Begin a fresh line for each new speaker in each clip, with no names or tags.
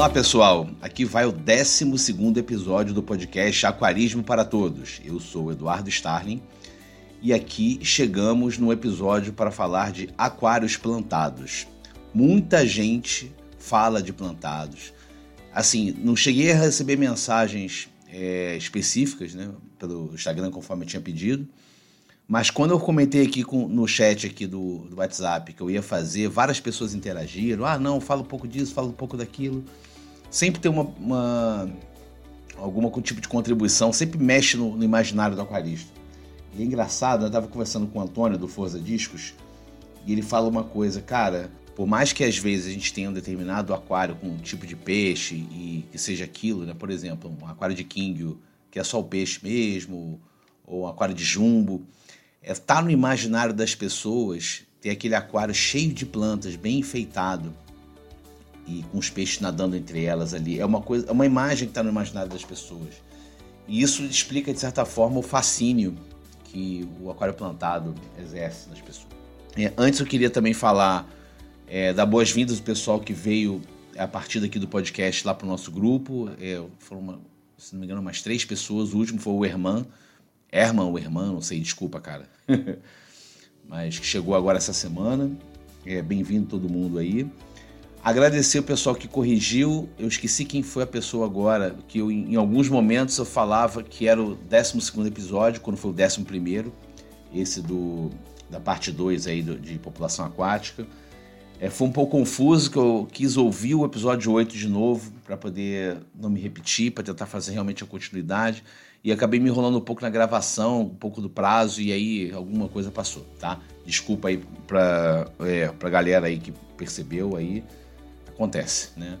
Olá pessoal, aqui vai o 12 episódio do podcast Aquarismo para Todos. Eu sou Eduardo Starling e aqui chegamos no episódio para falar de aquários plantados. Muita gente fala de plantados. Assim, não cheguei a receber mensagens é, específicas né, pelo Instagram conforme eu tinha pedido, mas quando eu comentei aqui com, no chat aqui do, do, WhatsApp que eu ia fazer, várias pessoas interagiram. Ah, não, fala um pouco disso, fala um pouco daquilo. Sempre tem uma, uma algum tipo de contribuição, sempre mexe no, no imaginário do aquarista. E é engraçado, eu estava conversando com o Antônio do Forza Discos e ele fala uma coisa, cara, por mais que às vezes a gente tenha um determinado aquário com um tipo de peixe e que seja aquilo, né? Por exemplo, um aquário de Kingyo, que é só o peixe mesmo, ou um aquário de jumbo, é, tá no imaginário das pessoas ter aquele aquário cheio de plantas, bem enfeitado e com os peixes nadando entre elas ali. É uma coisa, é uma imagem que está no imaginário das pessoas. E isso explica de certa forma o fascínio que o aquário plantado exerce nas pessoas. É, antes eu queria também falar é, dar boas-vindas do pessoal que veio a partir daqui do podcast lá para o nosso grupo. É, foram, uma, se não me engano, umas três pessoas. O último foi o Herman, Herman ou Herman, não sei, desculpa, cara. Mas que chegou agora essa semana. É, Bem-vindo todo mundo aí. Agradecer o pessoal que corrigiu. Eu esqueci quem foi a pessoa agora, que eu, em alguns momentos eu falava que era o 12 episódio, quando foi o 11, esse do, da parte 2 aí do, de população aquática. É, foi um pouco confuso que eu quis ouvir o episódio 8 de novo para poder não me repetir, para tentar fazer realmente a continuidade e acabei me enrolando um pouco na gravação, um pouco do prazo, e aí alguma coisa passou, tá? Desculpa aí pra, é, pra galera aí que percebeu aí. Acontece, né?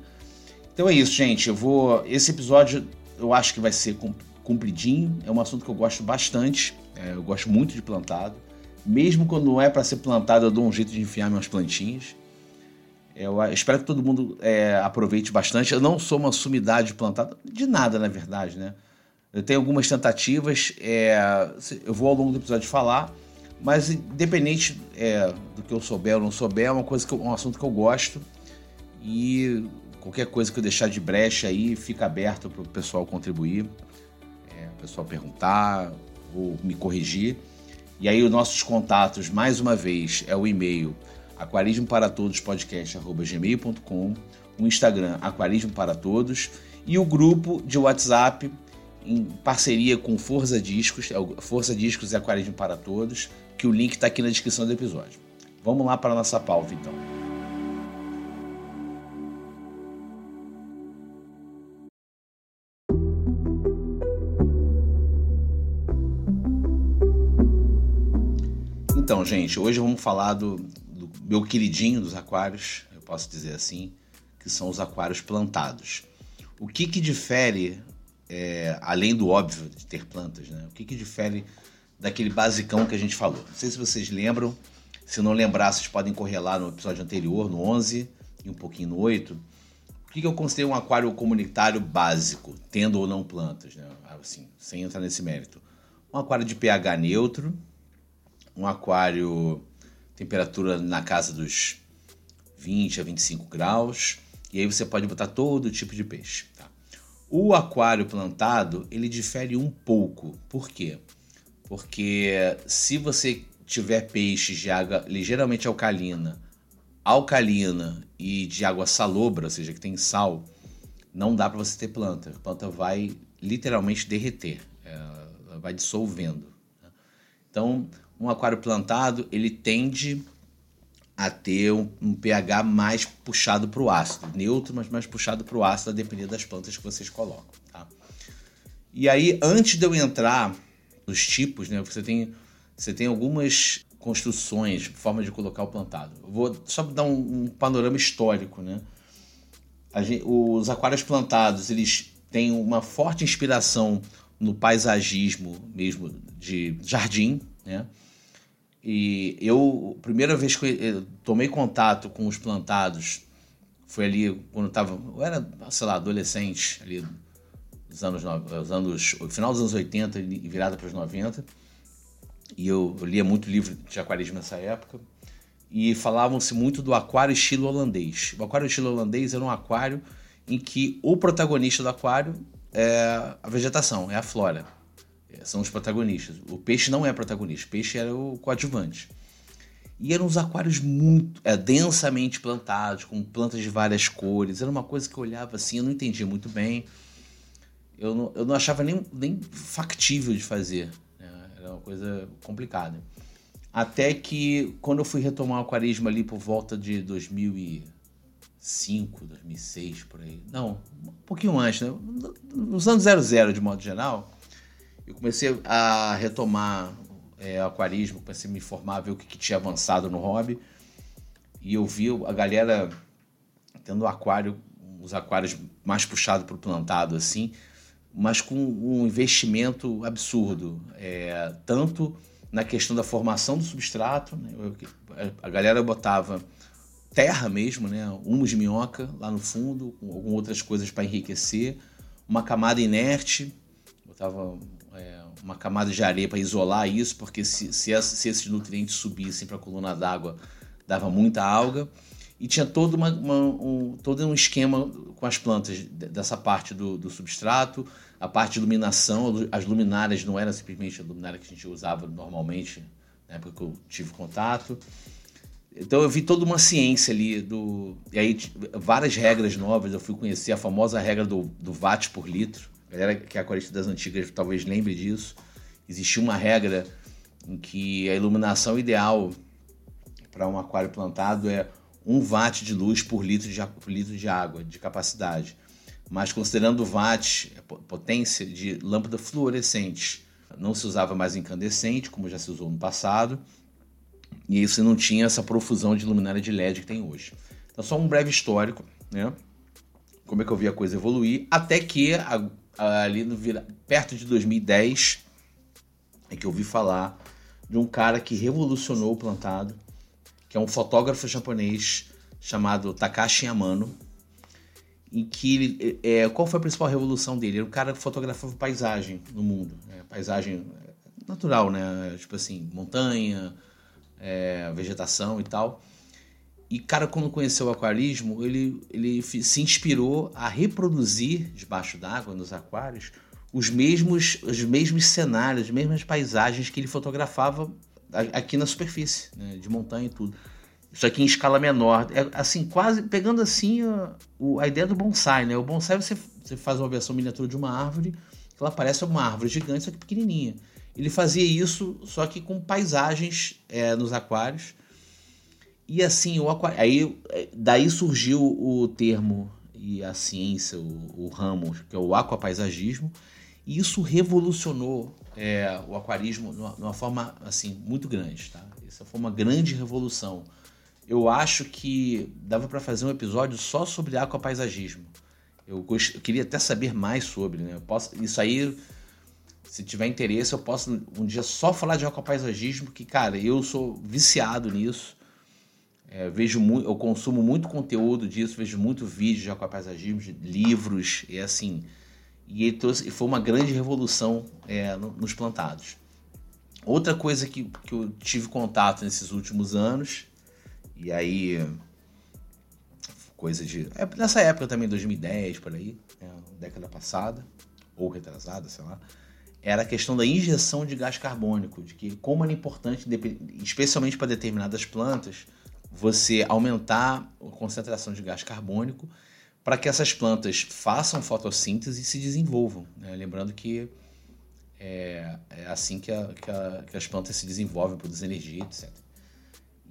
Então é isso, gente. Eu vou. Esse episódio eu acho que vai ser compridinho. É um assunto que eu gosto bastante. É, eu gosto muito de plantado. Mesmo quando não é para ser plantado, eu dou um jeito de enfiar minhas plantinhas. Eu espero que todo mundo é, aproveite bastante. Eu não sou uma sumidade de plantado, de nada, na verdade, né? Eu tenho algumas tentativas, é, eu vou ao longo do episódio falar, mas independente é, do que eu souber ou não souber, é uma coisa que eu, um assunto que eu gosto e qualquer coisa que eu deixar de brecha aí fica aberto para o pessoal contribuir, é, o pessoal perguntar ou me corrigir. E aí os nossos contatos, mais uma vez, é o e-mail aquarismo para todos o Instagram aquarismo para todos e o grupo de WhatsApp em parceria com Força Discos, é Força Discos e Aquarismo para Todos, que o link está aqui na descrição do episódio. Vamos lá para a nossa pauta então. Então, gente, hoje vamos falar do, do meu queridinho dos aquários, eu posso dizer assim, que são os aquários plantados. O que, que difere é, além do óbvio de ter plantas, né? O que, que difere daquele basicão que a gente falou? Não sei se vocês lembram, se não lembrar, vocês podem correr lá no episódio anterior, no 11 e um pouquinho no 8. O que, que eu considero um aquário comunitário básico, tendo ou não plantas, né? Assim, sem entrar nesse mérito. Um aquário de pH neutro, um aquário temperatura na casa dos 20 a 25 graus, e aí você pode botar todo tipo de peixe. Tá? O aquário plantado, ele difere um pouco. Por quê? Porque se você tiver peixes de água ligeiramente alcalina, alcalina e de água salobra, ou seja, que tem sal, não dá para você ter planta. A planta vai literalmente derreter, é, vai dissolvendo. Né? Então, um aquário plantado, ele tende a ter um, pH mais puxado para o ácido, neutro, mas mais puxado para o ácido, a depender das plantas que vocês colocam. Tá? E aí, antes de eu entrar nos tipos, né, você tem, você tem algumas construções, forma de colocar o plantado. Eu vou só dar um, um panorama histórico. Né? Gente, os aquários plantados eles têm uma forte inspiração no paisagismo mesmo de jardim, né? E eu, primeira vez que eu tomei contato com os plantados foi ali quando eu eu era, sei lá, adolescente, ali nos anos, os anos, final dos anos 80 e virada para os 90. E eu, eu lia muito livro de aquarismo nessa época. E falavam-se muito do aquário estilo holandês. O aquário estilo holandês era um aquário em que o protagonista do aquário é a vegetação, é a flora. É, são os protagonistas. O peixe não é protagonista, o peixe era o coadjuvante. E eram uns aquários muito é, densamente plantados, com plantas de várias cores. Era uma coisa que eu olhava assim, eu não entendia muito bem. Eu não, eu não achava nem, nem factível de fazer. Né? Era uma coisa complicada. Até que, quando eu fui retomar o aquarismo ali por volta de 2005, 2006, por aí. Não, um pouquinho antes, né? Nos anos 00, de modo geral, eu comecei a retomar é, aquarismo, comecei a me informar, ver o que, que, tinha avançado no hobby. E eu vi a galera tendo aquário, os aquários mais puxados para o plantado, assim, mas com um investimento absurdo. É, tanto na questão da formação do substrato, né? a galera botava terra mesmo, né? humus de minhoca lá no fundo, com outras coisas para enriquecer, uma camada inerte, botava é, uma camada de areia para isolar isso, porque se, se, se esses nutrientes subissem para a coluna d'água, dava muita alga. E tinha todo, uma, uma, um, todo um esquema com as plantas dessa parte do, do, substrato, a parte de iluminação, as luminárias não eram simplesmente a luminária que a gente usava normalmente, na época que eu tive contato. Então eu vi toda uma ciência ali do. E aí várias regras novas, eu fui conhecer a famosa regra do, do watt por litro galera que é aquarista das antigas talvez lembre disso. Existia uma regra em que a iluminação ideal para um aquário plantado é 1 watt de luz por litro de, por litro de água, de capacidade. Mas considerando o watt, potência de lâmpada fluorescente, não se usava mais incandescente, como já se usou no passado, e aí você não tinha essa profusão de luminária de LED que tem hoje. Então, só um breve histórico, né? Como é que eu vi a coisa evoluir, até que ali no perto de 2010 é que eu ouvi falar de um cara que revolucionou o plantado, que é um fotógrafo japonês chamado Takashi Yamano, em que ele, é, qual foi a principal revolução dele? Ele era um cara que fotografava paisagem no mundo, né? paisagem natural, né? Tipo assim, montanha, é, vegetação e tal. E, cara, quando conheceu o aquarismo, ele, ele se inspirou a reproduzir debaixo d'água, nos aquários, os mesmos, os mesmos cenários, as mesmas paisagens que ele fotografava aqui na superfície, né, de montanha e tudo. Isso aqui em escala menor. É, assim, quase pegando assim a, a ideia do bonsai, né? O bonsai você, você faz uma versão miniatura de uma árvore, que ela parece uma árvore gigante, só que pequenininha. Ele fazia isso, só que com paisagens é, nos aquários e assim, o aqua... aí daí surgiu o termo e a ciência, o, o ramo, que é o aquapaisagismo, e isso revolucionou é, o aquarismo de uma, forma assim muito grande, tá? Essa foi uma grande revolução. Eu acho que dava para fazer um episódio só sobre aquapaisagismo. Eu, gost... eu queria até saber mais sobre, né? Posso... Isso aí, se tiver interesse, eu posso um dia só falar de aquapaisagismo, que, cara, eu sou viciado nisso. É, vejo muito, eu consumo muito conteúdo disso, vejo muito vídeo de aquapaisagismo, de livros e assim. E ele trouxe, foi uma grande revolução é, nos plantados. Outra coisa que, que eu tive contato nesses últimos anos, e aí coisa de. É, nessa época também, 2010, por aí, é, década passada, ou retrasada, sei lá, era a questão da injeção de gás carbônico, de que como era importante, especialmente para determinadas plantas, você aumentar a concentração de gás carbônico para que essas plantas façam fotossíntese e se desenvolvam. Né? Lembrando que é, é assim que, a, que, a, que, as plantas se desenvolvem, produzem energia, etc.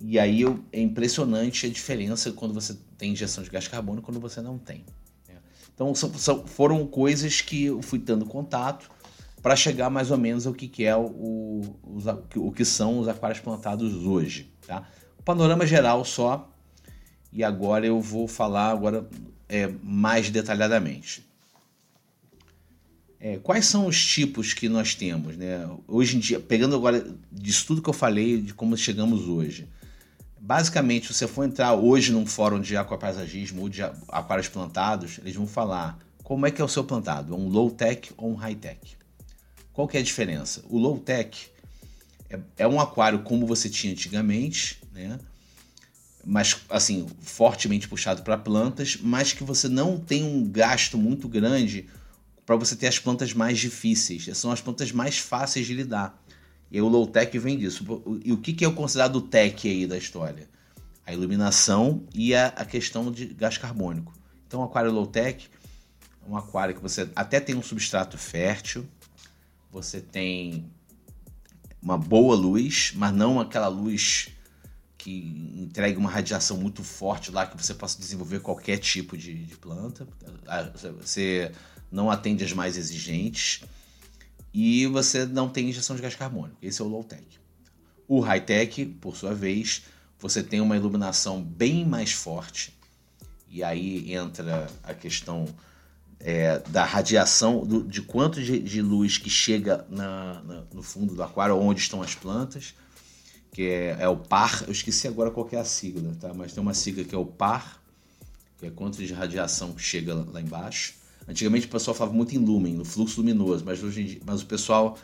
E aí é impressionante a diferença quando você tem injeção de gás carbônico e quando você não tem. Né? Então são, são, foram coisas que eu fui dando contato para chegar mais ou menos ao que, que é o, o, o que são os aquários plantados hoje. Tá? Panorama geral só. E agora eu vou falar agora é, mais detalhadamente. É, quais são os tipos que nós temos, né? Hoje em dia, pegando agora disso tudo que eu falei, de como chegamos hoje. Basicamente, se você for entrar hoje num fórum de aquapaisagismo ou de aquários plantados, eles vão falar como é que é o seu plantado, é um low-tech ou um high-tech. Qual que é a diferença? O low-tech é, é um aquário como você tinha antigamente, né? mas assim, fortemente puxado para plantas, mas que você não tem um gasto muito grande para você ter as plantas mais difíceis. São as plantas mais fáceis de lidar. E o low tech vem disso. E o que é o considerado tech aí da história? A iluminação e a, a questão de gás carbônico. Então, o aquário low tech é um aquário que você até tem um substrato fértil, você tem uma boa luz, mas não aquela luz que entregue uma radiação muito forte lá que você possa desenvolver qualquer tipo de, de planta. Ah, você não atende as mais exigentes e você não tem injeção de gás carbônico. Esse é o low tech. O high tech, por sua vez, você tem uma iluminação bem mais forte e aí entra a questão é, da radiação, do, de quanto de, de, luz que chega na, na, no fundo do aquário, onde estão as plantas, que é, é, o par. Eu esqueci agora qual é a sigla, tá? mas tem uma sigla que é o par, que é quanto de radiação chega lá embaixo. Antigamente o pessoal falava muito em lumen, no fluxo luminoso, mas hoje dia, mas o pessoal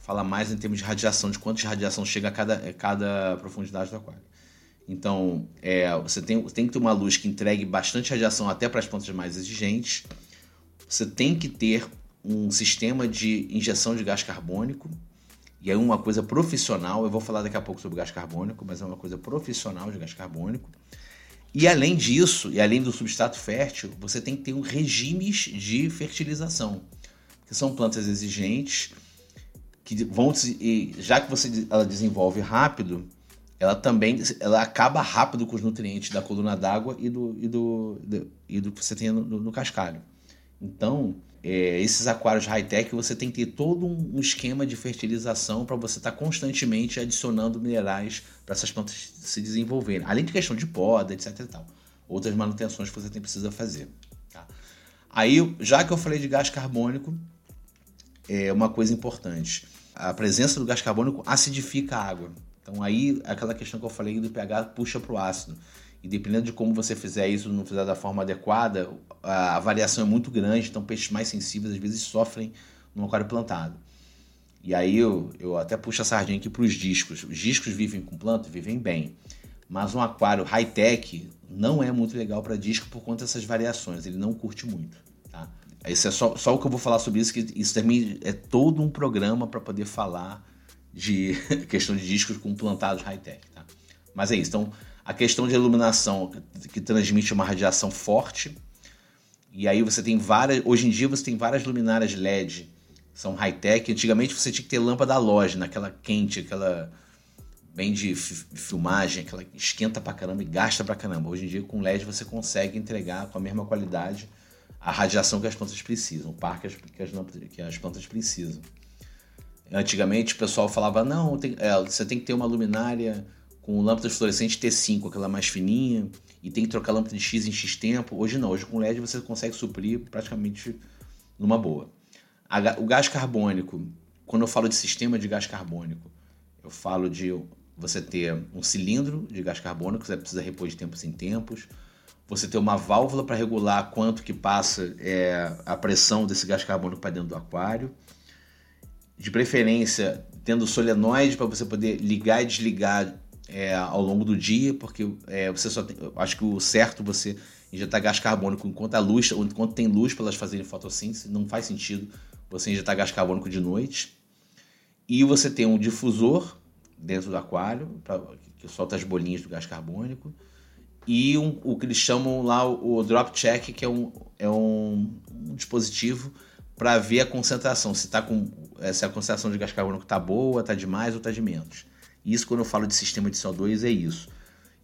fala mais em termos de radiação, de quanto de radiação chega a cada, a cada profundidade do aquário. Então, é, você tem, tem que ter uma luz que entregue bastante radiação até para as plantas mais exigentes. Você tem que ter um sistema de injeção de gás carbônico. E aí uma coisa profissional, eu vou falar daqui a pouco sobre gás carbônico, mas é uma coisa profissional de gás carbônico. E além disso, e além do substrato fértil, você tem que ter um regimes de fertilização, que são plantas exigentes, que vão já que você ela desenvolve rápido, ela também ela acaba rápido com os nutrientes da coluna d'água e do, e, do, do, e do que você tem no, no cascalho. Então, é, esses aquários high-tech você tem que ter todo um, esquema de fertilização para você estar tá constantemente adicionando minerais para essas plantas se desenvolverem. Além de questão de poda, etc. E tal. Outras manutenções que você tem, precisa fazer. Tá? Aí, já que eu falei de gás carbônico, é uma coisa importante. A presença do gás carbônico acidifica a água. Então aí aquela questão que eu falei do pH puxa para o ácido. E dependendo de como você fizer isso, não fizer da forma adequada, a, variação é muito grande, então peixes mais sensíveis às vezes sofrem no aquário plantado. E aí eu, eu até puxo a sardinha aqui para os discos. Os discos vivem com planta, vivem bem. Mas um aquário high-tech não é muito legal para disco por conta dessas variações, ele não curte muito. Tá? Isso é só, só o que eu vou falar sobre isso, que isso também é todo um programa para poder falar de questão de discos com plantados high-tech. Tá? Mas é isso. Então, a questão de iluminação que transmite uma radiação forte. E aí você tem várias. Hoje em dia você tem várias luminárias LED, são high-tech. Antigamente você tinha que ter lâmpada halógena, aquela quente, aquela bem de filmagem, aquela que esquenta pra caramba e gasta pra caramba. Hoje em dia com LED você consegue entregar com a mesma qualidade a radiação que as plantas precisam, o par que as, que as, que as plantas precisam. Antigamente o pessoal falava, não, tem, é, você tem que ter uma luminária com lâmpada fluorescente T5, aquela mais fininha, e tem que trocar lâmpada de X em X tempo. Hoje não, hoje com LED você consegue suprir praticamente numa boa. O gás carbônico, quando eu falo de sistema de gás carbônico, eu falo de você ter um cilindro de gás carbônico, você precisa repor de tempos em tempos, você ter uma válvula para regular quanto que passa é, a pressão desse gás carbônico para dentro do aquário, de preferência tendo solenoide para você poder ligar e desligar é, ao longo do dia, porque é, você só tem, acho que o certo você injetar gás carbônico enquanto a luz, enquanto tem luz para elas fazerem fotossíntese, não faz sentido você injetar gás carbônico de noite. E você tem um difusor dentro do aquário pra, que solta as bolinhas do gás carbônico e um, o que eles chamam lá o, o drop check, que é um, é um, um dispositivo para ver a concentração, se, tá com, é, se a concentração de gás carbônico está boa, está de mais ou está de menos. Isso, quando eu falo de sistema de CO2, é isso.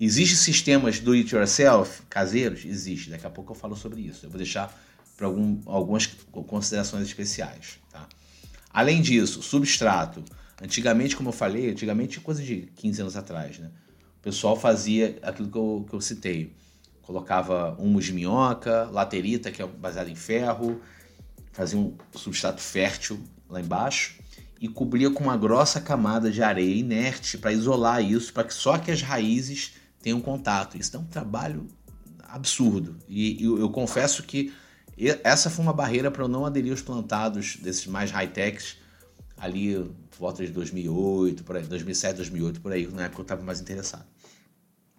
Existem sistemas do it yourself caseiros? Existe. Daqui a pouco eu falo sobre isso. Eu vou deixar para algum, algumas considerações especiais. Tá? Além disso, substrato. Antigamente, como eu falei, antigamente coisa de 15 anos atrás, né? o pessoal fazia aquilo que eu, que eu citei. Colocava humus de minhoca, laterita, que é baseado em ferro, fazia um substrato fértil lá embaixo e cobria com uma grossa camada de areia inerte para isolar isso, para que só que as raízes tenham contato. Isso é um trabalho absurdo. E eu, eu confesso que essa foi uma barreira para eu não aderir aos plantados desses mais high-techs ali volta de 2008, por aí, 2007, 2008, por aí, na época eu estava mais interessado.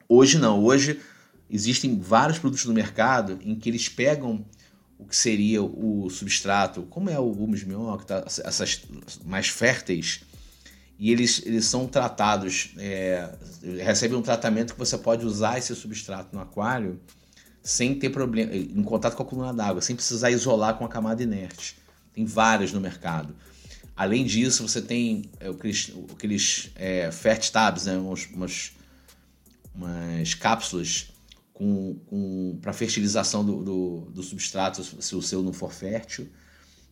Hoje não, hoje existem vários produtos no mercado em que eles pegam o que seria o substrato, como é o humus minhoca, tá, essas mais férteis, e eles, eles são tratados, é, recebem um tratamento que você pode usar esse substrato no aquário sem ter problema, em contato com a coluna d'água, sem precisar isolar com a camada inerte. Tem vários no mercado. Além disso, você tem é, aqueles, aqueles é, fert tabs, né, umas, umas, umas cápsulas com, com para fertilização do, do, do, substrato, se o seu não for fértil.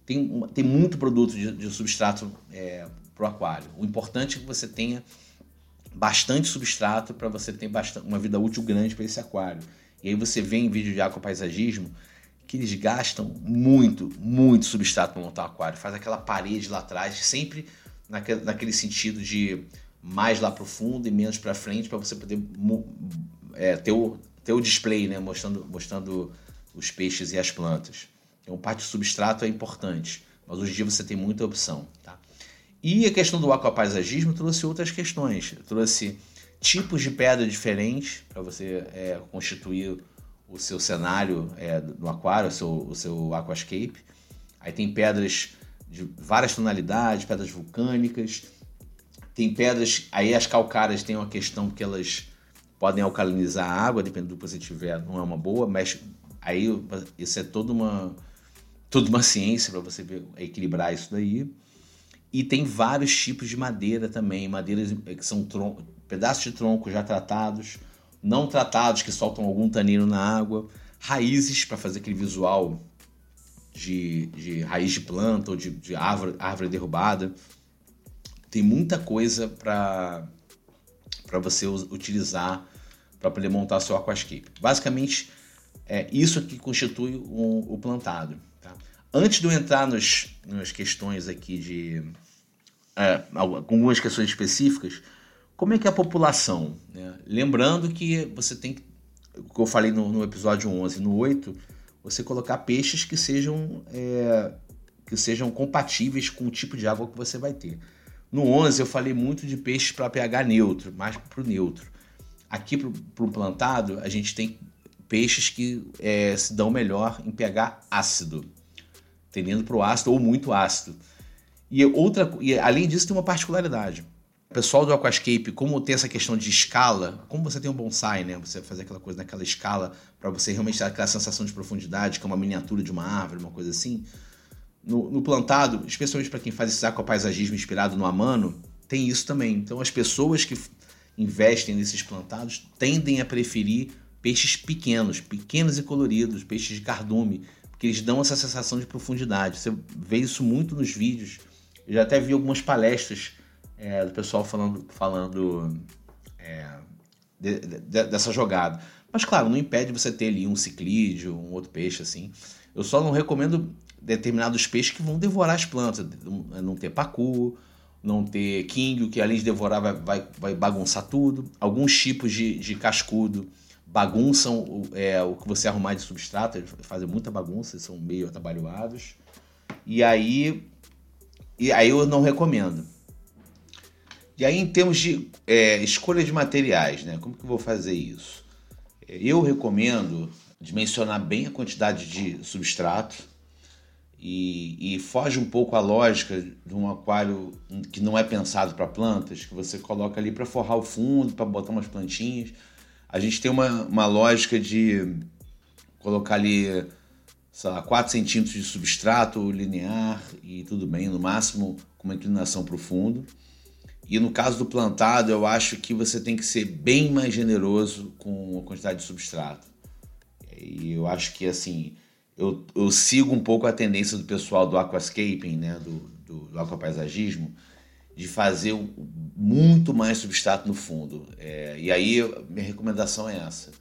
Tem, tem muito produto de, de substrato é, para o aquário. O importante é que você tenha bastante substrato para você ter bastante, uma vida útil grande para esse aquário. E aí você vê em vídeo de aquapaisagismo que eles gastam muito, muito substrato para montar o aquário. Faz aquela parede lá atrás, sempre naquele, naquele sentido de mais lá para o fundo e menos para frente, para você poder é, ter, o, ter o display, né? mostrando, mostrando os peixes e as plantas. Então, parte do substrato é importante, mas hoje em dia você tem muita opção. Tá? E a questão do aquapaisagismo trouxe outras questões. Trouxe tipos de pedra diferentes para você é, constituir o seu cenário é, no aquário, o seu, o seu aquascape. Aí tem pedras de várias tonalidades, pedras vulcânicas. Tem pedras, aí as calcárias têm uma questão que elas podem alcalinizar a água, dependendo do que você tiver, não é uma boa, mas aí isso é toda uma toda uma ciência para você ver, equilibrar isso daí. E tem vários tipos de madeira também, madeiras que são pedaços de tronco já tratados, não tratados que soltam algum tanino na água, raízes para fazer aquele visual de, de raiz de planta ou de, de árvore, árvore derrubada. Tem muita coisa para você utilizar para poder montar seu aquascape. Basicamente, é isso que constitui o, o plantado. Tá? Antes de eu entrar nos, nas questões aqui de é, algumas questões específicas, como é que é a população? Né? Lembrando que você tem que, eu falei no, no, episódio 11 no 8, você colocar peixes que sejam, é, que sejam compatíveis com o tipo de água que você vai ter. No 11 eu falei muito de peixes para pH neutro, mais para o neutro. Aqui para o plantado, a gente tem peixes que é, se dão melhor em pH ácido, tendendo para o ácido ou muito ácido. E outra, e além disso, tem uma particularidade. O pessoal do Aquascape, como tem essa questão de escala, como você tem um bonsai, né? Você fazer aquela coisa naquela escala para você realmente ter aquela sensação de profundidade, que é uma miniatura de uma árvore, uma coisa assim. No, no plantado, especialmente para quem faz esse aquapaisagismo inspirado no Amano, tem isso também. Então as pessoas que investem nesses plantados tendem a preferir peixes pequenos, pequenos e coloridos, peixes de cardume, porque eles dão essa sensação de profundidade. Você vê isso muito nos vídeos eu já até vi algumas palestras é, do pessoal falando, falando é, de, de, dessa jogada. Mas claro, não impede você ter ali um ciclídeo, um outro peixe assim. Eu só não recomendo determinados peixes que vão devorar as plantas. Não ter pacu, não ter king, que além de devorar vai, vai, vai bagunçar tudo. Alguns tipos de, de cascudo bagunçam o, é, o que você arrumar de substrato, eles fazem muita bagunça, são meio atabalhoados. E aí e aí eu não recomendo. E aí, em termos de é, escolha de materiais, né? Como que eu vou fazer isso? Eu recomendo dimensionar bem a quantidade de substrato e, e foge um pouco a lógica de um aquário que não é pensado para plantas, que você coloca ali para forrar o fundo, para botar umas plantinhas. A gente tem uma, uma lógica de colocar ali sei lá, 4 centímetros de substrato linear e tudo bem, no máximo com uma inclinação para o fundo. E no caso do plantado, eu acho que você tem que ser bem mais generoso com a quantidade de substrato. E eu acho que assim, eu, eu sigo um pouco a tendência do pessoal do aquascaping, né, do, do, do aquapaisagismo, de fazer muito mais substrato no fundo. É, e aí, minha recomendação é essa.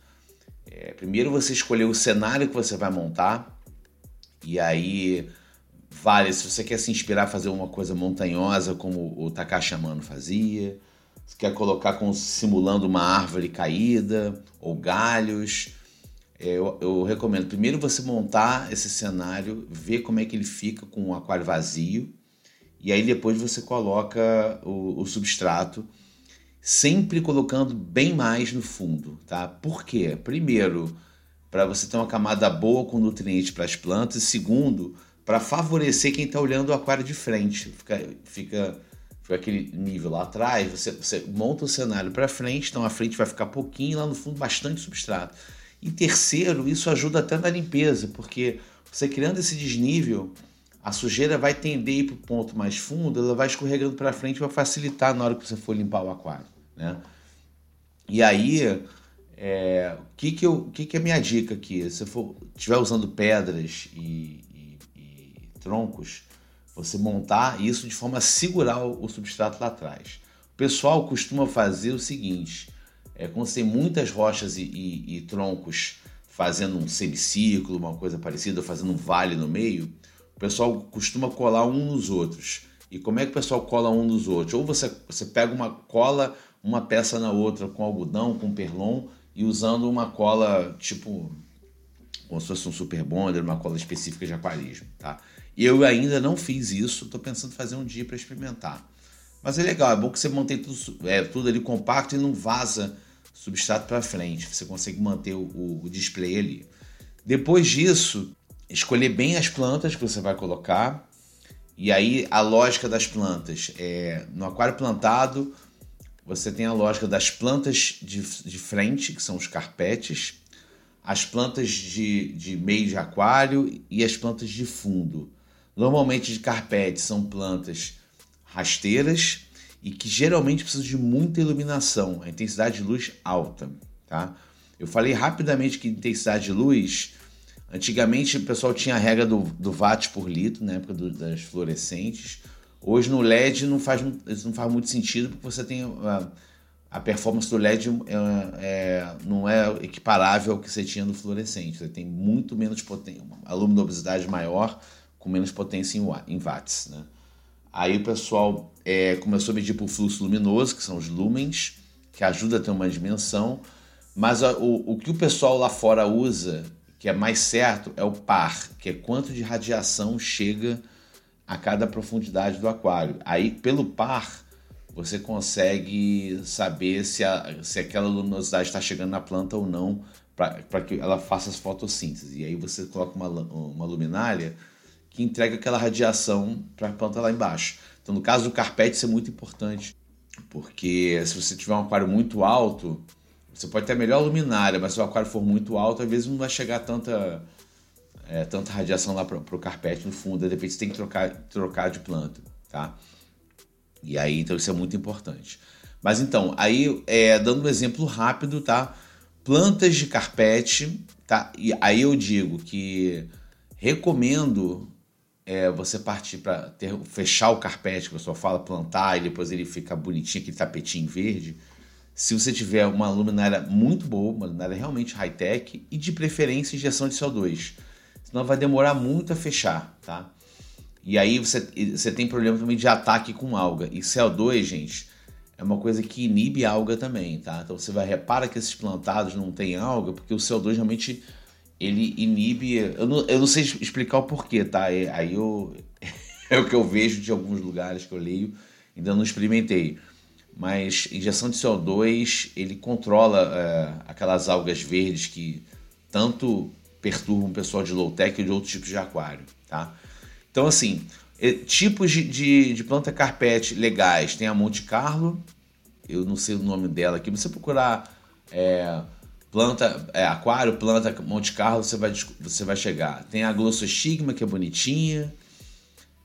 É, primeiro você escolher o cenário que você vai montar, e aí, vale, se você quer se inspirar a fazer uma coisa montanhosa, como o Takashi Amano fazia, se quer colocar com, simulando uma árvore caída ou galhos, eu, eu, recomendo primeiro você montar esse cenário, ver como é que ele fica com o aquário vazio, e aí depois você coloca o, o substrato. sempre colocando bem mais no fundo, tá? Por quê? Primeiro, para você ter uma camada boa com nutrientes para as plantas, e segundo, para favorecer quem está olhando o aquário de frente. Fica, fica, fica aquele nível lá atrás, você, você monta o cenário para frente, então a frente vai ficar pouquinho, lá no fundo bastante substrato. E terceiro, isso ajuda até na limpeza, porque você criando esse desnível, a sujeira vai tender para o ponto mais fundo, ela vai escorregando para frente para facilitar na hora que você for limpar o aquário. Né? E aí, é, o que, que, eu, que, que é a minha dica aqui? Se for estiver usando pedras e, e, e, troncos, você montar isso de forma a segurar o, o substrato lá atrás. O pessoal costuma fazer o seguinte: é, quando você tem muitas rochas e, e, e troncos fazendo um semicírculo, uma coisa parecida, fazendo um vale no meio, o pessoal costuma colar um nos outros. E como é que o pessoal cola um nos outros? Ou você, você pega uma cola uma peça na outra com algodão, com perlon e usando uma cola tipo como se fosse um super bonder, uma cola específica de aquarismo, tá? Eu ainda não fiz isso, estou pensando em fazer um dia para experimentar. Mas é legal, é bom que você mantém tudo, é, tudo ali compacto e não vaza substrato para frente. Você consegue manter o, o display ali. Depois disso, escolher bem as plantas que você vai colocar. E aí a lógica das plantas é no aquário plantado você tem a lógica das plantas de, de frente, que são os carpetes, as plantas de, de meio de aquário e as plantas de fundo. Normalmente de carpete são plantas rasteiras e que geralmente precisam de muita iluminação, a intensidade de luz alta, tá? Eu falei rapidamente que intensidade de luz, antigamente o pessoal tinha a regra do, do watt por litro, na época das fluorescentes. Hoje no LED não faz, não faz muito sentido porque você tem a, a performance do LED é, é, não é equiparável ao que você tinha no fluorescente. Você tem muito menos potência, a luminosidade maior com menos potência em, em watts. Né? Aí o pessoal é, começou a medir por fluxo luminoso, que são os lumens, que ajuda a ter uma dimensão. Mas a, o, o que o pessoal lá fora usa, que é mais certo, é o par, que é quanto de radiação chega a cada profundidade do aquário. Aí, pelo par, você consegue saber se, a, se aquela luminosidade está chegando na planta ou não, para que ela faça as fotossíntese. E aí você coloca uma, uma luminária que entrega aquela radiação para a planta lá embaixo. Então, no caso do carpete, isso é muito importante, porque se você tiver um aquário muito alto, você pode ter a melhor luminária, mas se o aquário for muito alto, às vezes não vai chegar tanta é, tanta radiação lá para o carpete no fundo, de repente você tem que trocar, trocar de planta, tá? E aí, então isso é muito importante. Mas então, aí, é, dando um exemplo rápido, tá? Plantas de carpete, tá? E aí eu digo que recomendo é, você partir para fechar o carpete, que o pessoal fala, plantar e depois ele fica bonitinho, aquele tapetinho verde. Se você tiver uma luminária muito boa, uma luminária realmente high-tech e de preferência injeção de CO2 senão vai demorar muito a fechar, tá? E aí você, você tem problema também de ataque com alga. E CO2, gente, é uma coisa que inibe alga também, tá? Então você vai repara que esses plantados não tem alga, porque o CO2 realmente ele inibe. Eu não, eu não sei explicar o porquê, tá? É, aí eu, é o que eu vejo de alguns lugares que eu leio, ainda não experimentei. Mas injeção de CO2 ele controla é, aquelas algas verdes que tanto perturbam o pessoal de low-tech e de outros tipos de aquário, tá? Então, assim, tipos de, de, de, planta carpete legais. Tem a Monte Carlo, eu não sei o nome dela aqui, mas você procurar é, planta, é, aquário, planta Monte Carlo, você vai, você vai chegar. Tem a Glossostigma, que é bonitinha.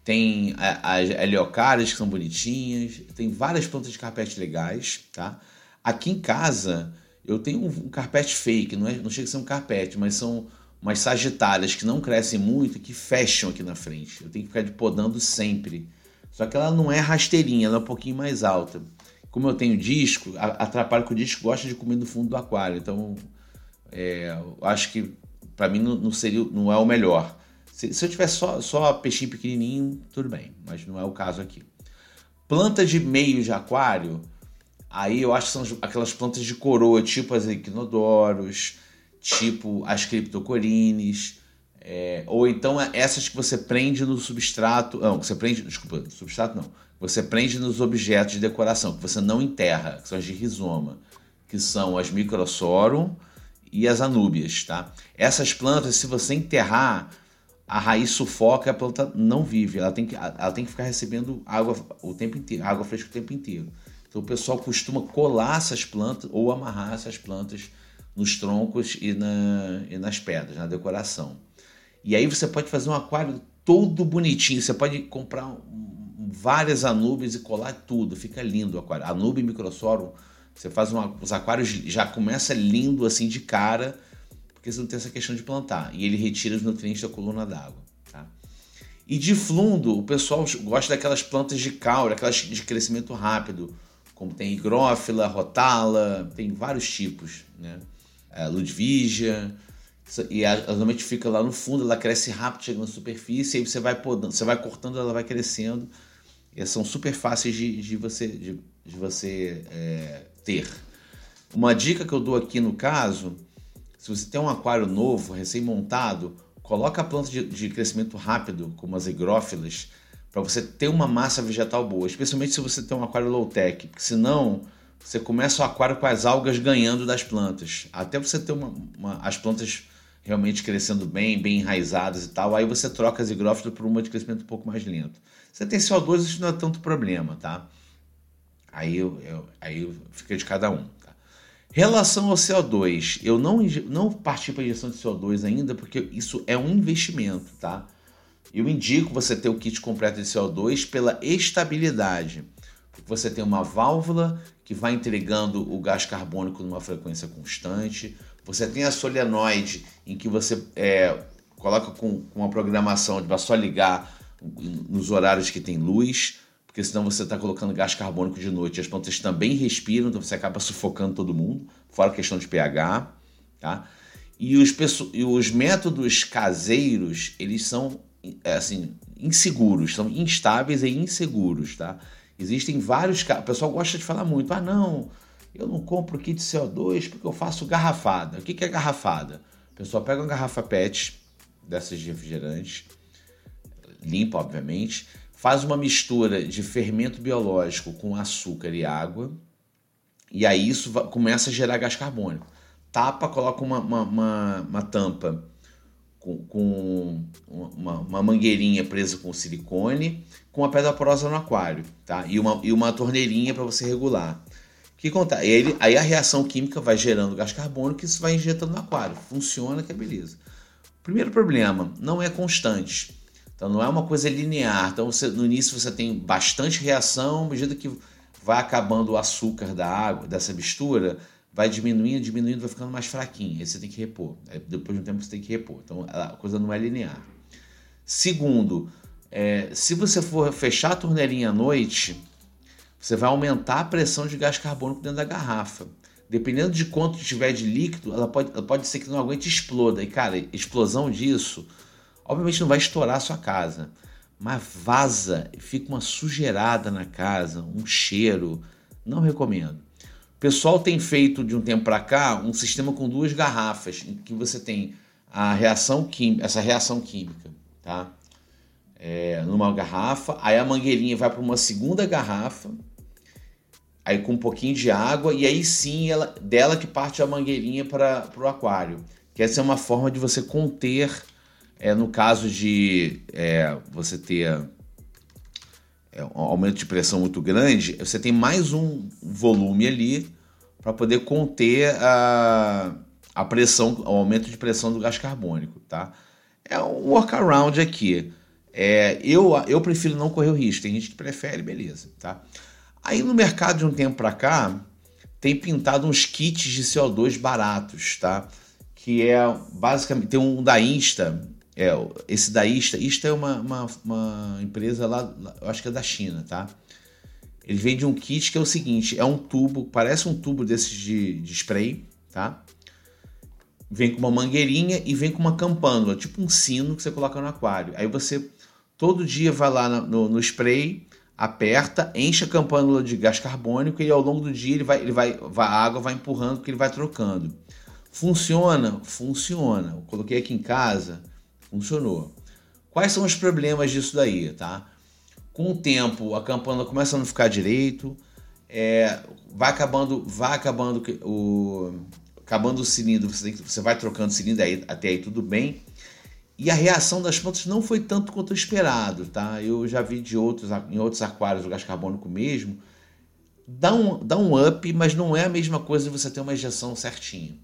Tem as Heliocárias, que são bonitinhas. Tem várias plantas de carpete legais, tá? Aqui em casa, eu tenho um, carpete fake, não, é, não chega a ser um carpete, mas são umas sagitárias que não crescem muito que fecham aqui na frente. Eu tenho que ficar de podando sempre. Só que ela não é rasteirinha, ela é um pouquinho mais alta. Como eu tenho disco, atrapalha que o disco gosta de comer no fundo do aquário. Então, é, acho que para mim não, não, seria, não é o melhor. Se, se eu tivesse só, só peixinho pequenininho, tudo bem, mas não é o caso aqui. Planta de meio de aquário, aí eu acho que são aquelas plantas de coroa, tipo as equinodoros, tipo as criptocorines, É, ou então é essas que você prende no substrato. Não, você prende. Desculpa, no substrato não. Você prende nos objetos de decoração, que você não enterra, que são as de rizoma, que são as Microsorum e as Anúbias, tá? Essas plantas, se você enterrar, a raiz sufoca, a planta não vive. Ela tem que, ela tem que ficar recebendo água o tempo inteiro, água fresca o tempo inteiro. Então o pessoal costuma colar essas plantas ou amarrar essas plantas nos troncos e, na, e nas pedras, na decoração. E aí você pode fazer um aquário todo bonitinho. Você pode comprar várias anubes e colar tudo. Fica lindo o aquário. Anube microsorum, você faz uma, os aquários já começa lindo assim de cara porque você não tem essa questão de plantar. E ele retira os nutrientes da coluna d'água. Tá? E de fundo, o pessoal gosta daquelas plantas de caule, aquelas de crescimento rápido, como tem higrófila, rotala, tem vários tipos. Né? É, Ludvigia, e ela normalmente fica lá no fundo, ela cresce rápido, chega na superfície, e aí você vai podando, você vai cortando, ela vai crescendo. E são super fáceis de, de você, de, de você é, ter. Uma dica que eu dou aqui no caso se você tem um aquário novo, recém-montado, coloca a planta de, de, crescimento rápido, como as higrófilas, para você ter uma massa vegetal boa, especialmente se você tem um aquário low-tech, porque senão você começa o aquário com as algas ganhando das plantas. Até você ter uma, uma, as plantas realmente crescendo bem, bem enraizadas e tal, aí você troca as higrófilas por uma de crescimento um pouco mais lento. Você tem CO2, isso não é tanto problema, tá? Aí, eu, eu, aí fica de cada um. Relação ao CO2, eu não, não parti para a injeção de CO2 ainda, porque isso é um investimento, tá? Eu indico você ter o kit completo de CO2 pela estabilidade. Porque você tem uma válvula que vai entregando o gás carbônico numa frequência constante. Você tem a solenoide, em que você é, coloca com, com uma programação de só ligar nos horários que tem luz porque senão você está colocando gás carbônico de noite. As plantas também respiram, então você acaba sufocando todo mundo, fora a questão de pH. Tá? E, os, e os métodos caseiros, eles são é, assim, inseguros, são instáveis e inseguros. Tá? Existem vários O pessoal gosta de falar muito, ah não, eu não compro kit CO2 porque eu faço garrafada. O que é garrafada? O pessoal pega uma garrafa PET dessas de refrigerante, limpa, obviamente, faz uma mistura de fermento biológico com açúcar e água, e aí isso começa a gerar gás carbônico. Tapa, coloca uma, uma, uma, uma tampa com, com uma, uma, mangueirinha presa com silicone, com uma pedra porosa no aquário, tá? E uma, e uma torneirinha para você regular. Que acontece? Aí, aí a reação química vai gerando gás carbônico e isso vai injetando no aquário. Funciona que é beleza. Primeiro problema, não é constante. Então não é uma coisa linear. Então você, no início você tem bastante reação, à medida que vai acabando o açúcar da água, dessa mistura, vai diminuindo, diminuindo, vai ficando mais fraquinho. Aí você tem que repor. Aí, depois de um tempo você tem que repor. Então a coisa não é linear. Segundo, é, se você for fechar a torneirinha à noite, você vai aumentar a pressão de gás carbônico dentro da garrafa. Dependendo de quanto tiver de líquido, ela pode, ela pode ser que não aguente e exploda. E, cara, explosão disso Obviamente não vai estourar a sua casa, mas vaza, fica uma sujeirada na casa, um cheiro. Não recomendo. O pessoal tem feito de um tempo para cá um sistema com duas garrafas, em que você tem a reação química, essa reação química, tá? É, numa garrafa, aí a mangueirinha vai para uma segunda garrafa, aí com um pouquinho de água, e aí sim ela, dela que parte a mangueirinha para o aquário. Que essa é uma forma de você conter é, no caso de é, você ter é, um aumento de pressão muito grande, você tem mais um volume ali para poder conter a, a pressão, o aumento de pressão do gás carbônico, tá? É um workaround aqui. É, eu, eu prefiro não correr o risco, tem gente que prefere, beleza, tá? Aí no mercado de um tempo para cá, tem pintado uns kits de CO2 baratos, tá? Que é basicamente tem um da Insta, é, esse da Ista, Ista é uma, uma, uma empresa lá, eu acho que é da China, tá? Ele vende um kit que é o seguinte: é um tubo, parece um tubo desses de, de spray, tá? Vem com uma mangueirinha e vem com uma campânula, tipo um sino que você coloca no aquário. Aí você todo dia vai lá no, no spray, aperta, enche a campânula de gás carbônico e ao longo do dia ele vai, ele vai, a água vai empurrando porque ele vai trocando. Funciona? Funciona. Eu coloquei aqui em casa funcionou. Quais são os problemas disso daí, tá? Com o tempo, a campana começa a não ficar direito, é, vai acabando, vai acabando o, acabando o cilindro, você, tem, você vai trocando o cilindro aí, até aí tudo bem. E a reação das plantas não foi tanto quanto esperado, tá? Eu já vi de outros, em outros aquários o gás carbônico mesmo. Dá um, dá um up, mas não é a mesma coisa de você ter uma injeção certinha.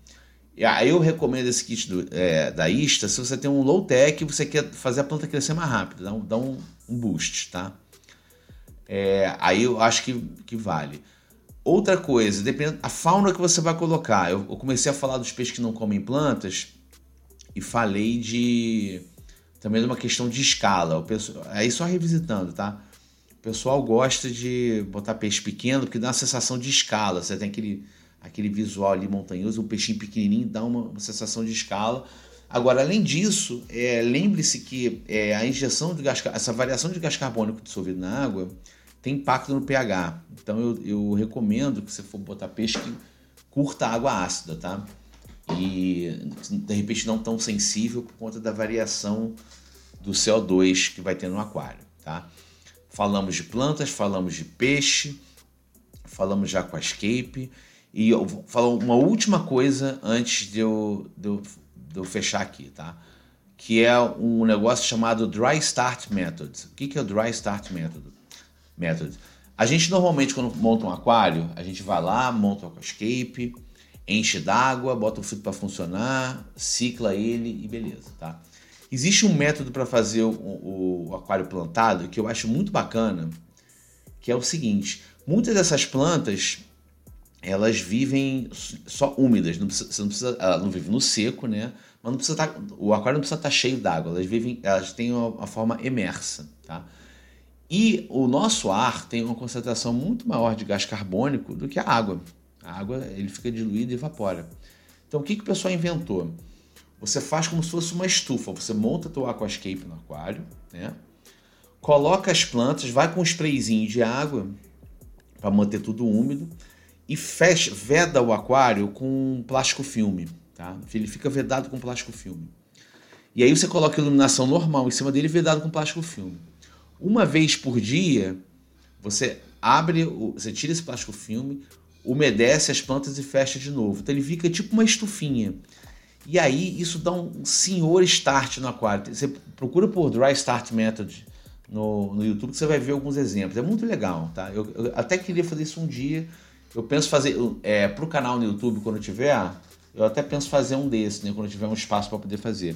Eu recomendo esse kit do, é, da Ista se você tem um low tech e você quer fazer a planta crescer mais rápido, dá um, dá um, um boost, tá? É, aí eu acho que, que vale. Outra coisa, dependendo a fauna que você vai colocar. Eu, eu, comecei a falar dos peixes que não comem plantas e falei de também de uma questão de escala. O pessoal, aí só revisitando, tá? O pessoal gosta de botar peixe pequeno porque dá uma sensação de escala. Você tem aquele aquele visual ali montanhoso, um peixinho pequenininho dá uma, uma sensação de escala. Agora, além disso, é, lembre-se que é, a injeção de gás, essa variação de gás carbônico dissolvido na água tem impacto no pH. Então, eu, eu recomendo que você for botar peixe que curta água ácida, tá? E de repente não tão sensível por conta da variação do CO2 que vai ter no aquário, tá? Falamos de plantas, falamos de peixe, falamos de aquascape e eu vou falar uma última coisa antes de eu, de eu, de eu fechar aqui, tá? Que é um negócio chamado Dry Start Method. O que, que é o Dry Start Method? Method? A gente normalmente, quando monta um aquário, a gente vai lá, monta o aquascape, enche d'água, bota o filtro para funcionar, cicla ele e beleza, tá? Existe um método para fazer o, o, o, aquário plantado que eu acho muito bacana, que é o seguinte: muitas dessas plantas elas vivem só úmidas, não precisa, não precisa, ela não vive no seco, né? Mas não precisa estar, tá, o aquário não precisa estar tá cheio d'água, elas vivem, elas têm uma, uma, forma emersa, tá? E o nosso ar tem uma concentração muito maior de gás carbônico do que a água. A água ele fica diluído e evapora. Então o que, que o pessoal inventou? Você faz como se fosse uma estufa, você monta teu aquascape no aquário, né? Coloca as plantas, vai com um sprayzinho de água para manter tudo úmido e fecha, veda o aquário com plástico filme, tá? Ele fica vedado com plástico filme. E aí você coloca iluminação normal em cima dele vedado com plástico filme. Uma vez por dia, você abre, você tira esse plástico filme, umedece as plantas e fecha de novo. Então ele fica tipo uma estufinha. E aí isso dá um senhor start no aquário. Você procura por Dry Start Method no, no YouTube que você vai ver alguns exemplos. É muito legal, tá? Eu, eu até queria fazer isso um dia eu penso fazer é, para o canal no YouTube quando tiver, eu até penso fazer um desses, né, quando tiver um espaço para poder fazer.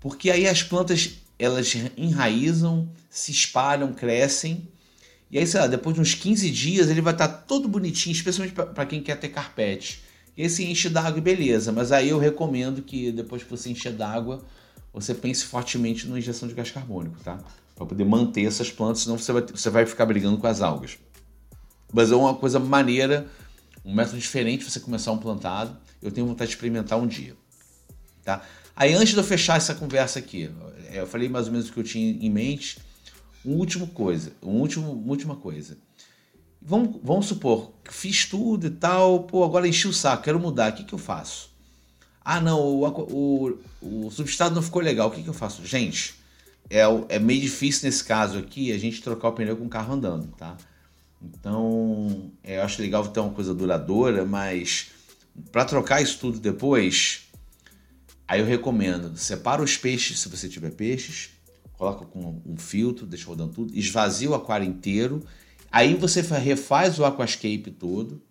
Porque aí as plantas elas enraizam, se espalham, crescem. E aí, sei lá, depois de uns 15 dias ele vai estar tá todo bonitinho, especialmente para quem quer ter carpete. E aí se enche d'água e beleza. Mas aí eu recomendo que depois que você encher d'água, você pense fortemente na injeção de gás carbônico, tá? Para poder manter essas plantas, senão você vai, você vai ficar brigando com as algas. Mas é uma coisa maneira, um método diferente você começar um plantado. Eu tenho vontade de experimentar um dia. Tá? Aí antes de eu fechar essa conversa aqui, é, eu falei mais ou menos o que eu tinha em mente. Uma última coisa, um último, última coisa. Vamos, vamos supor fiz tudo e tal, pô, agora enchi o saco, quero mudar, o que, que eu faço? Ah, não, o, o, o substrato não ficou legal, o que, que eu faço? Gente, é, é meio difícil nesse caso aqui a gente trocar o pneu com o carro andando, tá? Então, é, eu acho legal ter uma coisa duradoura, mas para trocar isso tudo depois, aí eu recomendo, separa os peixes se você tiver peixes, coloca com um filtro, deixa rodando tudo, esvazia o aquário inteiro, aí você refaz o aquascape todo,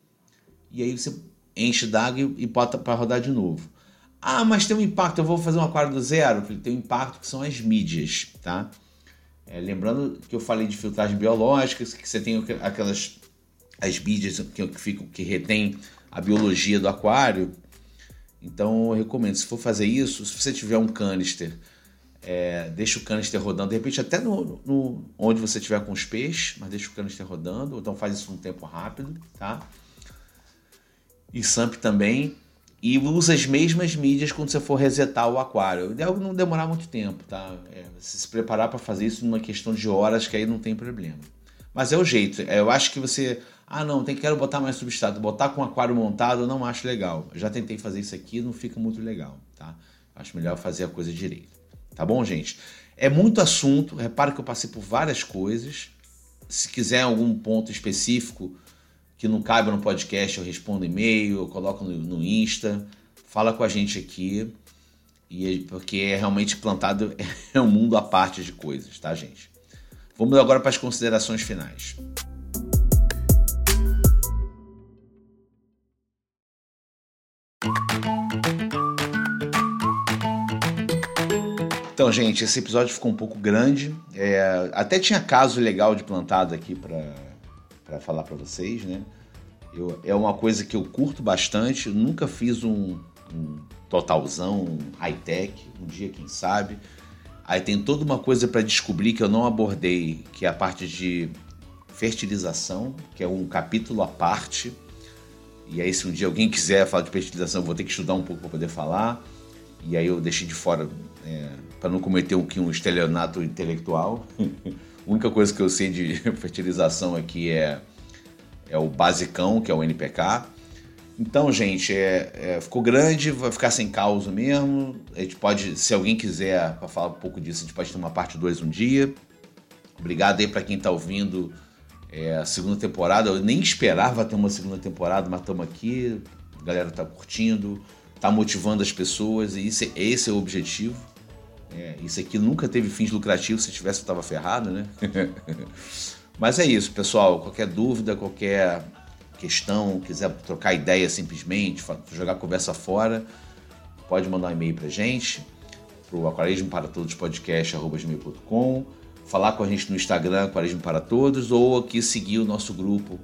e aí você enche d'água e bota para rodar de novo. Ah, mas tem um impacto, eu vou fazer um aquário do zero? Tem um impacto que são as mídias, tá? É, lembrando que eu falei de filtragem biológica, que você tem aquelas as mídias que, que, ficam, que retém a biologia do aquário. Então eu recomendo, se for fazer isso, se você tiver um canister, é, deixa o canister rodando, de repente até no, no, onde você tiver com os peixes, mas deixa o canister rodando, então faz isso num tempo rápido, tá? E SAMP também e usa as mesmas mídias quando você for resetar o aquário. Não demorar muito tempo, tá? É, se preparar para fazer isso numa questão de horas, que aí não tem problema. Mas é o jeito. É, eu acho que você. Ah, não, tem, quero botar mais substrato. Botar com o aquário montado eu não acho legal. Já tentei fazer isso aqui não fica muito legal, tá? Acho melhor fazer a coisa direito, tá? bom, gente? É muito assunto, repara que eu passei por várias coisas. Se quiser algum ponto específico que não cabe no podcast, eu respondo e-mail, eu coloco no, no Insta, fala com a gente aqui. E porque é realmente plantado é um mundo à parte de coisas, tá, gente? Vamos agora para as considerações finais. Então, gente, esse episódio ficou um pouco grande. É, até tinha caso legal de plantado aqui para falar para vocês, né? Eu, é uma coisa que eu curto bastante. nunca fiz um, um totalzão, um high-tech. Um dia, quem sabe. Aí tem toda uma coisa para descobrir que eu não abordei, que é a parte de fertilização, que é um capítulo à parte. E aí, se um dia alguém quiser falar de fertilização, eu vou ter que estudar um pouco para poder falar. E aí eu deixei de fora é, para não cometer um, um estelionato intelectual. a única coisa que eu sei de fertilização aqui é, é o basicão, que é o NPK. Então, gente, é, é, ficou grande, vai ficar sem causa mesmo. A gente pode, se alguém quiser para falar um pouco disso, a gente pode ter uma parte 2 um dia. Obrigado aí para quem está ouvindo é, a segunda temporada. Eu nem esperava ter uma segunda temporada, mas estamos aqui. A galera está curtindo, está motivando as pessoas e esse, esse é o objetivo. É, isso aqui nunca teve fins lucrativos, se tivesse eu estava ferrado, né? mas é isso, pessoal. Qualquer dúvida, qualquer questão, quiser trocar ideia simplesmente, jogar conversa fora, pode mandar um e-mail pra gente, pro aquarismo para todos podcast@gmail.com, falar com a gente no Instagram aquarismo para todos ou aqui seguir o nosso grupo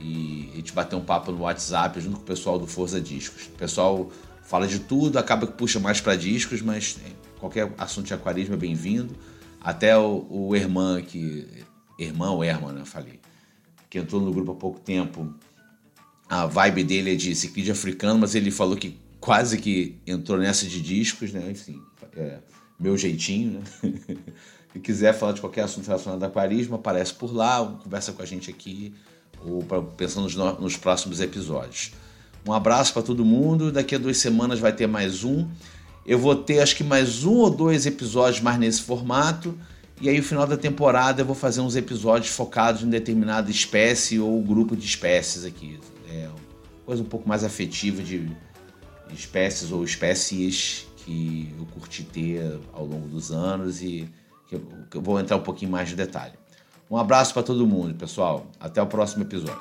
e a gente bater um papo no WhatsApp junto com o pessoal do Forza Discos. O pessoal fala de tudo, acaba que puxa mais para discos, mas qualquer assunto de aquarismo é bem-vindo. Até o, o Irmã, que. Irmão ou Herman, né? Eu falei que entrou no grupo há pouco tempo. A vibe dele é de ciclismo africano, mas ele falou que quase que entrou nessa de discos, né? Enfim, é meu jeitinho, né? Se quiser falar de qualquer assunto relacionado ao aquarismo, aparece por lá, conversa com a gente aqui, ou pra, pensando nos, nos próximos episódios. Um abraço para todo mundo. Daqui a duas semanas vai ter mais um. Eu vou ter acho que mais um ou dois episódios mais nesse formato. E aí, no final da temporada, eu vou fazer uns episódios focados em determinada espécie ou grupo de espécies aqui. É coisa um pouco mais afetiva de espécies ou espécies que eu curti ter ao longo dos anos e que eu vou entrar um pouquinho mais de detalhe. Um abraço para todo mundo, pessoal. Até o próximo episódio.